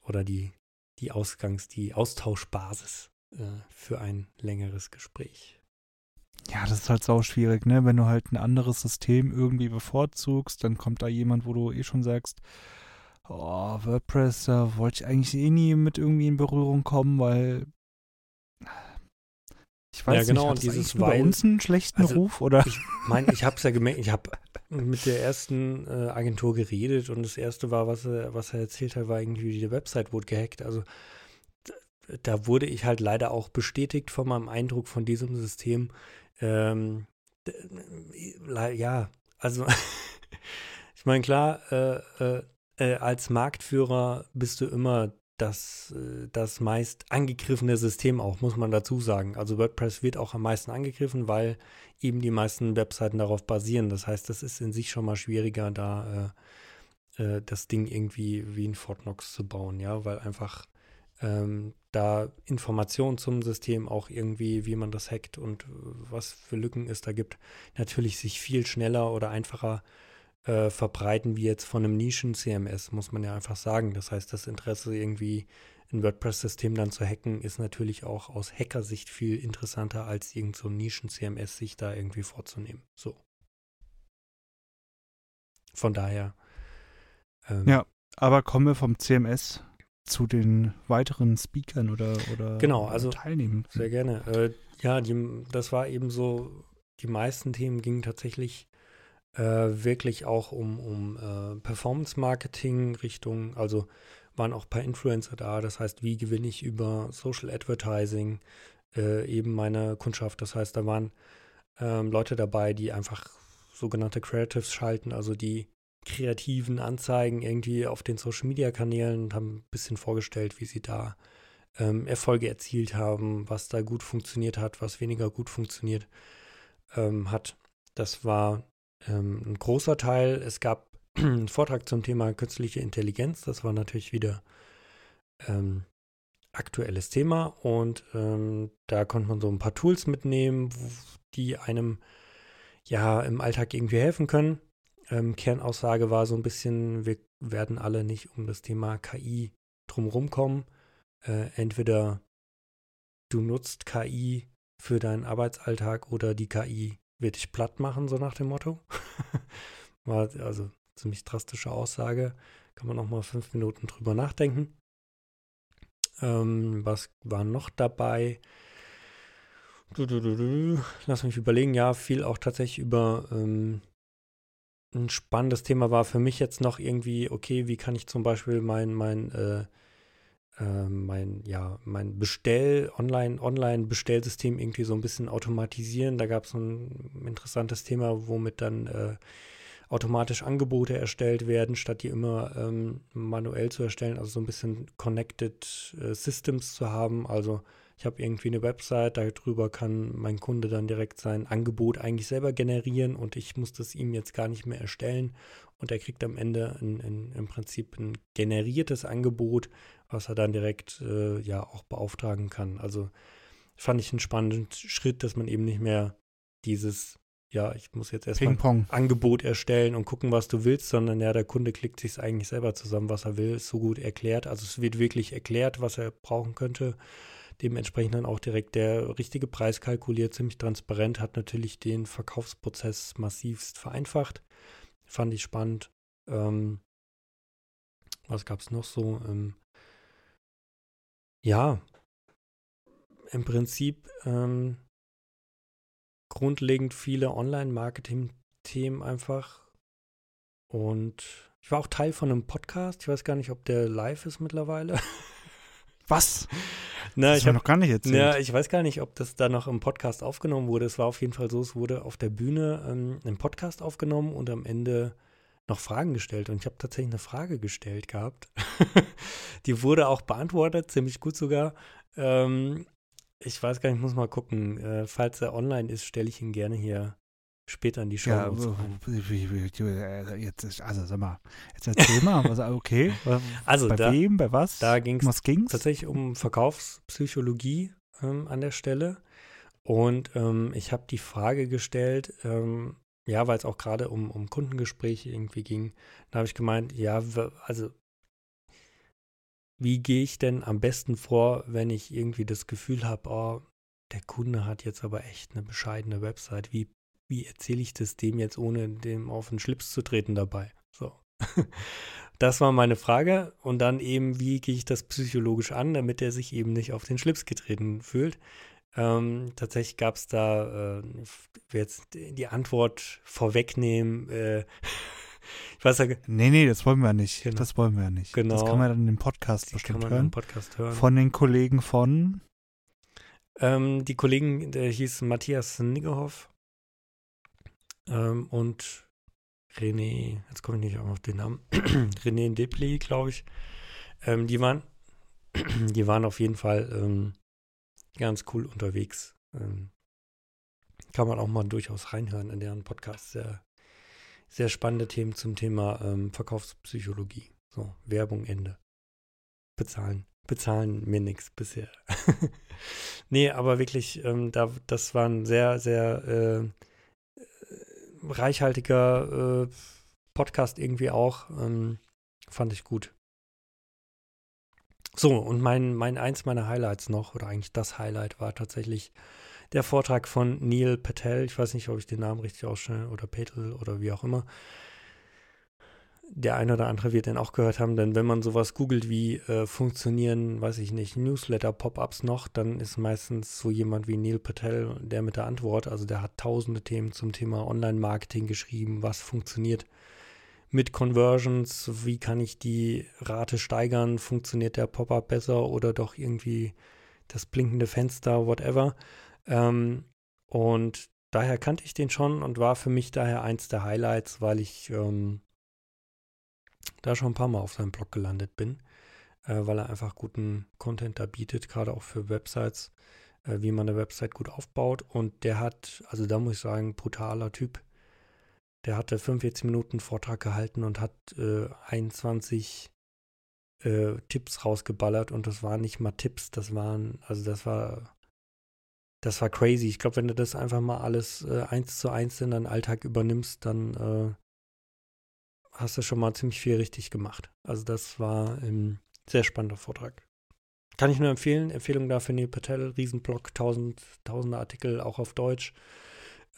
Oder die, die Ausgangs-, die Austauschbasis äh, für ein längeres Gespräch. Ja, das ist halt sau schwierig, ne? Wenn du halt ein anderes System irgendwie bevorzugst, dann kommt da jemand, wo du eh schon sagst, oh, WordPress, da wollte ich eigentlich eh nie mit irgendwie in Berührung kommen, weil ich weiß ja, genau, nicht, hat und dieses bei uns einen schlechten also, Ruf oder? Ich meine, ich habe es ja gemerkt, ich habe mit der ersten äh, Agentur geredet und das erste war, was er, was er erzählt hat, war irgendwie die Website wurde gehackt. Also da wurde ich halt leider auch bestätigt von meinem Eindruck von diesem System. Ähm, ja, also ich meine, klar, äh, äh, äh, als Marktführer bist du immer das, äh, das meist angegriffene System auch, muss man dazu sagen. Also WordPress wird auch am meisten angegriffen, weil eben die meisten Webseiten darauf basieren. Das heißt, das ist in sich schon mal schwieriger, da äh, äh, das Ding irgendwie wie ein Fort Knox zu bauen, ja, weil einfach ähm, da Informationen zum System auch irgendwie, wie man das hackt und was für Lücken es da gibt, natürlich sich viel schneller oder einfacher äh, verbreiten wie jetzt von einem Nischen-CMS, muss man ja einfach sagen. Das heißt, das Interesse irgendwie ein WordPress-System dann zu hacken, ist natürlich auch aus Hackersicht viel interessanter, als irgend so ein Nischen-CMS sich da irgendwie vorzunehmen. So. Von daher. Ähm, ja, aber kommen wir vom CMS zu den weiteren Speakern oder, oder genau, also Teilnehmern. Sehr gerne. Äh, ja, die, das war eben so, die meisten Themen gingen tatsächlich äh, wirklich auch um, um äh, Performance-Marketing Richtung, also waren auch ein paar Influencer da, das heißt, wie gewinne ich über Social Advertising äh, eben meine Kundschaft. Das heißt, da waren ähm, Leute dabei, die einfach sogenannte Creatives schalten, also die kreativen Anzeigen irgendwie auf den Social Media Kanälen und haben ein bisschen vorgestellt, wie sie da ähm, Erfolge erzielt haben, was da gut funktioniert hat, was weniger gut funktioniert ähm, hat. Das war ähm, ein großer Teil. Es gab einen Vortrag zum Thema künstliche Intelligenz. Das war natürlich wieder ähm, aktuelles Thema und ähm, da konnte man so ein paar Tools mitnehmen, die einem ja im Alltag irgendwie helfen können. Ähm, Kernaussage war so ein bisschen, wir werden alle nicht um das Thema KI drumherum kommen. Äh, entweder du nutzt KI für deinen Arbeitsalltag oder die KI wird dich platt machen, so nach dem Motto. war also ziemlich drastische Aussage. Kann man noch mal fünf Minuten drüber nachdenken. Ähm, was war noch dabei? Du, du, du, Lass mich überlegen. Ja, viel auch tatsächlich über ähm, ein spannendes Thema war für mich jetzt noch irgendwie, okay, wie kann ich zum Beispiel mein, mein, äh, äh, mein, ja, mein Bestell, Online, Online-Bestellsystem irgendwie so ein bisschen automatisieren. Da gab es ein interessantes Thema, womit dann äh, automatisch Angebote erstellt werden, statt die immer ähm, manuell zu erstellen. Also so ein bisschen Connected äh, Systems zu haben. Also ich habe irgendwie eine Website, darüber kann mein Kunde dann direkt sein Angebot eigentlich selber generieren und ich muss das ihm jetzt gar nicht mehr erstellen. Und er kriegt am Ende ein, ein, im Prinzip ein generiertes Angebot, was er dann direkt äh, ja auch beauftragen kann. Also fand ich einen spannenden Schritt, dass man eben nicht mehr dieses, ja, ich muss jetzt erstmal ein Angebot erstellen und gucken, was du willst, sondern ja, der Kunde klickt sich eigentlich selber zusammen, was er will, ist so gut erklärt. Also es wird wirklich erklärt, was er brauchen könnte. Dementsprechend dann auch direkt der richtige Preis kalkuliert, ziemlich transparent, hat natürlich den Verkaufsprozess massivst vereinfacht. Fand ich spannend. Ähm, was gab es noch so? Ähm, ja, im Prinzip ähm, grundlegend viele Online-Marketing-Themen einfach. Und ich war auch Teil von einem Podcast. Ich weiß gar nicht, ob der live ist mittlerweile. Was? Na, das ich habe noch gar nicht erzählt. Ja, ich weiß gar nicht, ob das da noch im Podcast aufgenommen wurde. Es war auf jeden Fall so, es wurde auf der Bühne ähm, im Podcast aufgenommen und am Ende noch Fragen gestellt. Und ich habe tatsächlich eine Frage gestellt gehabt. Die wurde auch beantwortet, ziemlich gut sogar. Ähm, ich weiß gar nicht, ich muss mal gucken. Äh, falls er online ist, stelle ich ihn gerne hier später in die Show. Ja, äh, jetzt, also sag mal, jetzt erzähl mal, was, okay. Also bei da, wem, bei was? Da ging es tatsächlich um Verkaufspsychologie ähm, an der Stelle. Und ähm, ich habe die Frage gestellt, ähm, ja, weil es auch gerade um, um Kundengespräche irgendwie ging. Da habe ich gemeint, ja, also wie gehe ich denn am besten vor, wenn ich irgendwie das Gefühl habe, oh, der Kunde hat jetzt aber echt eine bescheidene Website. Wie, wie erzähle ich das dem jetzt, ohne dem auf den Schlips zu treten dabei? So. Das war meine Frage. Und dann eben, wie gehe ich das psychologisch an, damit er sich eben nicht auf den Schlips getreten fühlt. Ähm, tatsächlich gab es da, äh, jetzt die Antwort vorwegnehmen, äh, Ich weiß ja. Nee, nee, das wollen wir nicht. Genau. Das wollen wir nicht. Genau. Das kann man dann im Podcast das bestimmt kann man hören. Podcast hören. Von den Kollegen von. Ähm, die Kollegen, der hieß Matthias Niggerhoff ähm, und René, jetzt komme ich nicht auf den Namen, René Depli, glaube ich. Ähm, die waren, die waren auf jeden Fall ähm, ganz cool unterwegs. Ähm, kann man auch mal durchaus reinhören in deren Podcast. Sehr, sehr spannende Themen zum Thema ähm, Verkaufspsychologie. So, Werbung, Ende. Bezahlen. Bezahlen mir nichts bisher. nee, aber wirklich, ähm, da, das war ein sehr, sehr äh, reichhaltiger äh, Podcast irgendwie auch. Ähm, fand ich gut. So, und mein, mein eins meiner Highlights noch, oder eigentlich das Highlight war tatsächlich der Vortrag von Neil Patel. Ich weiß nicht, ob ich den Namen richtig ausstelle oder Patel oder wie auch immer. Der eine oder andere wird den auch gehört haben, denn wenn man sowas googelt, wie äh, funktionieren, weiß ich nicht, Newsletter-Pop-ups noch, dann ist meistens so jemand wie Neil Patel der mit der Antwort. Also der hat tausende Themen zum Thema Online-Marketing geschrieben, was funktioniert mit Conversions, wie kann ich die Rate steigern, funktioniert der Pop-up besser oder doch irgendwie das blinkende Fenster, whatever. Ähm, und daher kannte ich den schon und war für mich daher eins der Highlights, weil ich ähm, da schon ein paar Mal auf seinem Blog gelandet bin, äh, weil er einfach guten Content da bietet, gerade auch für Websites, äh, wie man eine Website gut aufbaut. Und der hat, also da muss ich sagen, brutaler Typ. Der hatte 45 Minuten Vortrag gehalten und hat äh, 21 äh, Tipps rausgeballert und das waren nicht mal Tipps, das waren, also das war das war crazy. Ich glaube, wenn du das einfach mal alles äh, eins zu eins in deinen Alltag übernimmst, dann äh, hast du schon mal ziemlich viel richtig gemacht. Also das war ein sehr spannender Vortrag. Kann ich nur empfehlen. Empfehlung dafür Neil Patel, Riesenblog, tausend, tausende Artikel, auch auf Deutsch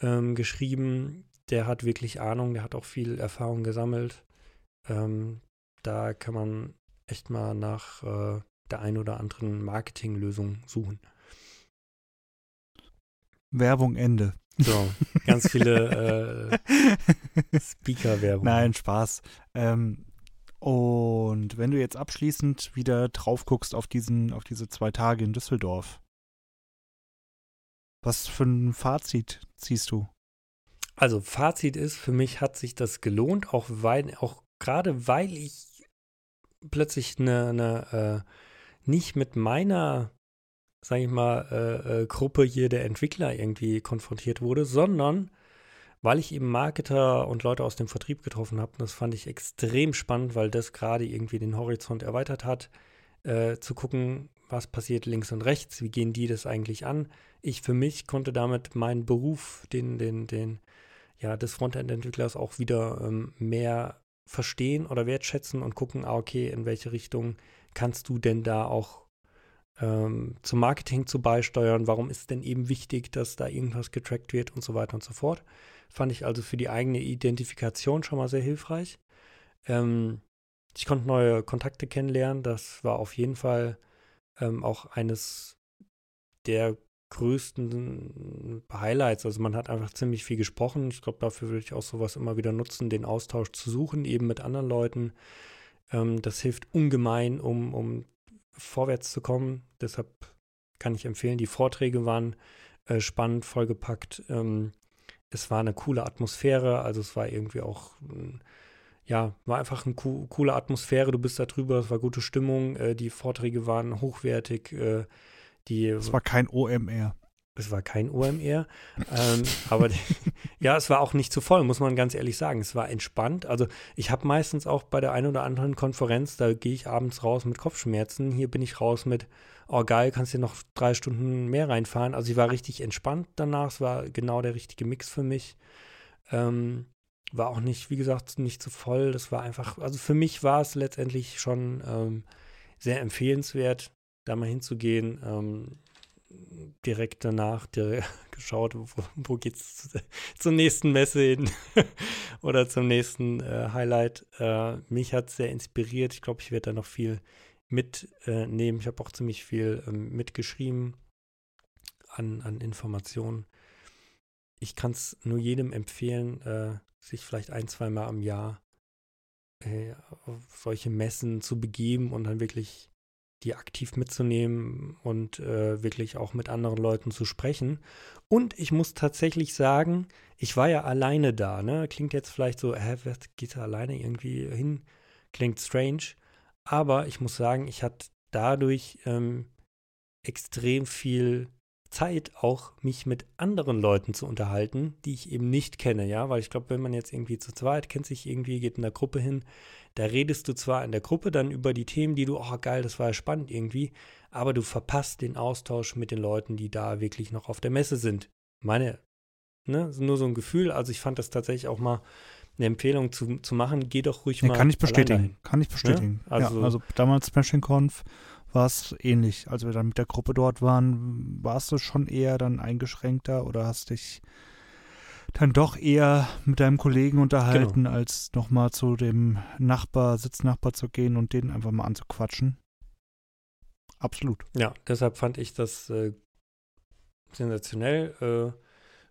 ähm, geschrieben. Der hat wirklich Ahnung, der hat auch viel Erfahrung gesammelt. Ähm, da kann man echt mal nach äh, der ein oder anderen Marketinglösung suchen. Werbung Ende. So, ganz viele äh, Speaker-Werbung. Nein, Spaß. Ähm, und wenn du jetzt abschließend wieder drauf guckst auf diesen, auf diese zwei Tage in Düsseldorf, was für ein Fazit ziehst du? Also Fazit ist, für mich hat sich das gelohnt, auch weil, auch gerade weil ich plötzlich eine, eine äh, nicht mit meiner, sag ich mal, äh, äh, Gruppe hier der Entwickler irgendwie konfrontiert wurde, sondern weil ich eben Marketer und Leute aus dem Vertrieb getroffen habe. Das fand ich extrem spannend, weil das gerade irgendwie den Horizont erweitert hat, äh, zu gucken, was passiert links und rechts, wie gehen die das eigentlich an. Ich für mich konnte damit meinen Beruf, den, den, den, ja, des Frontend-Entwicklers auch wieder ähm, mehr verstehen oder wertschätzen und gucken, ah, okay, in welche Richtung kannst du denn da auch ähm, zum Marketing zu beisteuern? Warum ist denn eben wichtig, dass da irgendwas getrackt wird und so weiter und so fort? Fand ich also für die eigene Identifikation schon mal sehr hilfreich. Ähm, ich konnte neue Kontakte kennenlernen. Das war auf jeden Fall ähm, auch eines der größten Highlights. Also man hat einfach ziemlich viel gesprochen. Ich glaube, dafür würde ich auch sowas immer wieder nutzen, den Austausch zu suchen, eben mit anderen Leuten. Ähm, das hilft ungemein, um, um vorwärts zu kommen. Deshalb kann ich empfehlen, die Vorträge waren äh, spannend, vollgepackt. Ähm, es war eine coole Atmosphäre, also es war irgendwie auch, ja, war einfach eine co coole Atmosphäre. Du bist da drüber, es war gute Stimmung, äh, die Vorträge waren hochwertig. Äh, die, es war kein OMR. Es war kein OMR, ähm, aber ja, es war auch nicht zu voll, muss man ganz ehrlich sagen. Es war entspannt. Also ich habe meistens auch bei der einen oder anderen Konferenz, da gehe ich abends raus mit Kopfschmerzen. Hier bin ich raus mit, oh geil, kannst dir noch drei Stunden mehr reinfahren. Also ich war richtig entspannt danach. Es war genau der richtige Mix für mich. Ähm, war auch nicht, wie gesagt, nicht zu voll. Das war einfach, also für mich war es letztendlich schon ähm, sehr empfehlenswert, da mal hinzugehen. Direkt danach direkt geschaut, wo, wo geht's zur nächsten Messe hin oder zum nächsten äh, Highlight. Äh, mich hat es sehr inspiriert. Ich glaube, ich werde da noch viel mitnehmen. Äh, ich habe auch ziemlich viel ähm, mitgeschrieben an, an Informationen. Ich kann es nur jedem empfehlen, äh, sich vielleicht ein, zwei Mal am Jahr äh, auf solche Messen zu begeben und dann wirklich die aktiv mitzunehmen und äh, wirklich auch mit anderen Leuten zu sprechen. Und ich muss tatsächlich sagen, ich war ja alleine da. Ne? Klingt jetzt vielleicht so, hä, wer geht da alleine irgendwie hin? Klingt strange. Aber ich muss sagen, ich hatte dadurch ähm, extrem viel Zeit, auch mich mit anderen Leuten zu unterhalten, die ich eben nicht kenne, ja, weil ich glaube, wenn man jetzt irgendwie zu zweit kennt sich irgendwie, geht in der Gruppe hin, da redest du zwar in der Gruppe dann über die Themen, die du, oh geil, das war ja spannend irgendwie, aber du verpasst den Austausch mit den Leuten, die da wirklich noch auf der Messe sind. Meine, ne, nur so ein Gefühl, also ich fand das tatsächlich auch mal eine Empfehlung zu, zu machen, geh doch ruhig nee, mal. Kann ich bestätigen, kann ich ne? bestätigen. Ne? Also, ja, also damals Smashing Conf war es ähnlich. Als wir dann mit der Gruppe dort waren, warst du schon eher dann eingeschränkter oder hast dich dann doch eher mit deinem Kollegen unterhalten, genau. als nochmal zu dem Nachbar, Sitznachbar zu gehen und den einfach mal anzuquatschen. Absolut. Ja, deshalb fand ich das äh, sensationell äh,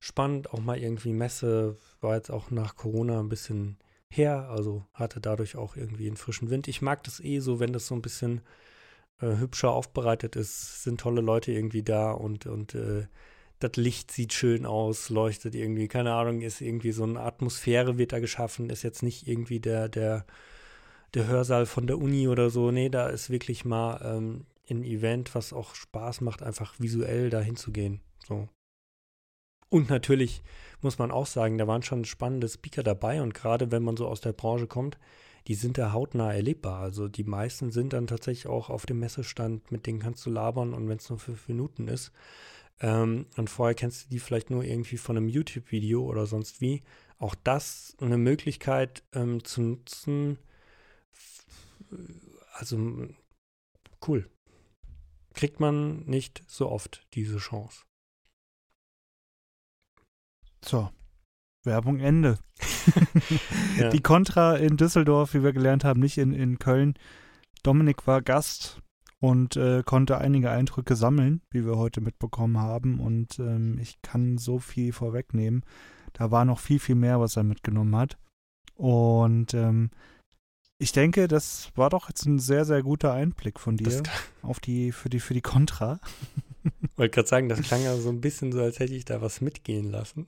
spannend. Auch mal irgendwie Messe war jetzt auch nach Corona ein bisschen her, also hatte dadurch auch irgendwie einen frischen Wind. Ich mag das eh so, wenn das so ein bisschen äh, hübscher aufbereitet ist, sind tolle Leute irgendwie da und, und äh, das Licht sieht schön aus, leuchtet irgendwie, keine Ahnung, ist irgendwie so eine Atmosphäre wird da geschaffen, ist jetzt nicht irgendwie der, der, der Hörsaal von der Uni oder so. Nee, da ist wirklich mal ähm, ein Event, was auch Spaß macht, einfach visuell da hinzugehen. So. Und natürlich muss man auch sagen, da waren schon spannende Speaker dabei und gerade wenn man so aus der Branche kommt, die sind da hautnah erlebbar. Also die meisten sind dann tatsächlich auch auf dem Messestand, mit denen kannst du labern und wenn es nur fünf Minuten ist. Ähm, und vorher kennst du die vielleicht nur irgendwie von einem YouTube-Video oder sonst wie. Auch das eine Möglichkeit ähm, zu nutzen. Also cool. Kriegt man nicht so oft diese Chance. So, Werbung Ende. ja. Die Contra in Düsseldorf, wie wir gelernt haben, nicht in, in Köln. Dominik war Gast und äh, konnte einige Eindrücke sammeln, wie wir heute mitbekommen haben. Und ähm, ich kann so viel vorwegnehmen. Da war noch viel, viel mehr, was er mitgenommen hat. Und ähm, ich denke, das war doch jetzt ein sehr, sehr guter Einblick von dir auf die, für die, für die Contra. Wollte gerade sagen, das klang ja so ein bisschen so, als hätte ich da was mitgehen lassen.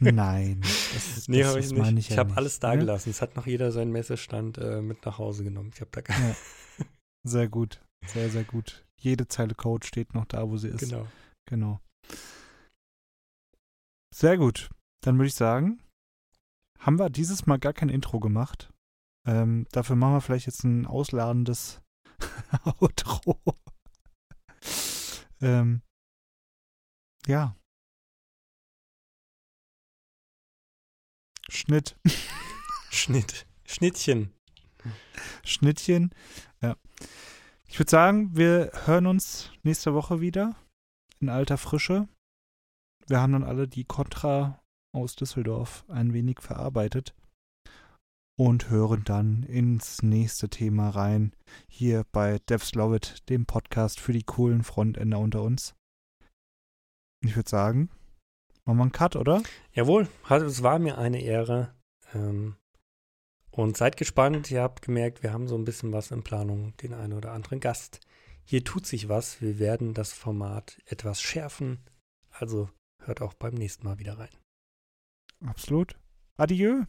Nein. Das, nee, habe ich nicht. Ich, ich ja habe alles da ne? gelassen. Es hat noch jeder seinen Messestand äh, mit nach Hause genommen. Ich habe da gar ja. Sehr gut. Sehr, sehr gut. Jede Zeile Code steht noch da, wo sie ist. Genau. Genau. Sehr gut. Dann würde ich sagen, haben wir dieses Mal gar kein Intro gemacht. Ähm, dafür machen wir vielleicht jetzt ein ausladendes Outro. ähm, ja. Schnitt. Schnitt. Schnittchen. Schnittchen. Ja. Ich würde sagen, wir hören uns nächste Woche wieder in alter Frische. Wir haben dann alle die Contra aus Düsseldorf ein wenig verarbeitet und hören dann ins nächste Thema rein. Hier bei Devs Love It, dem Podcast für die coolen Frontender unter uns. Ich würde sagen, machen wir einen Cut, oder? Jawohl, es war mir eine Ehre. Ähm, und seid gespannt, ihr habt gemerkt, wir haben so ein bisschen was in Planung, den einen oder anderen Gast. Hier tut sich was, wir werden das Format etwas schärfen. Also hört auch beim nächsten Mal wieder rein. Absolut. Adieu.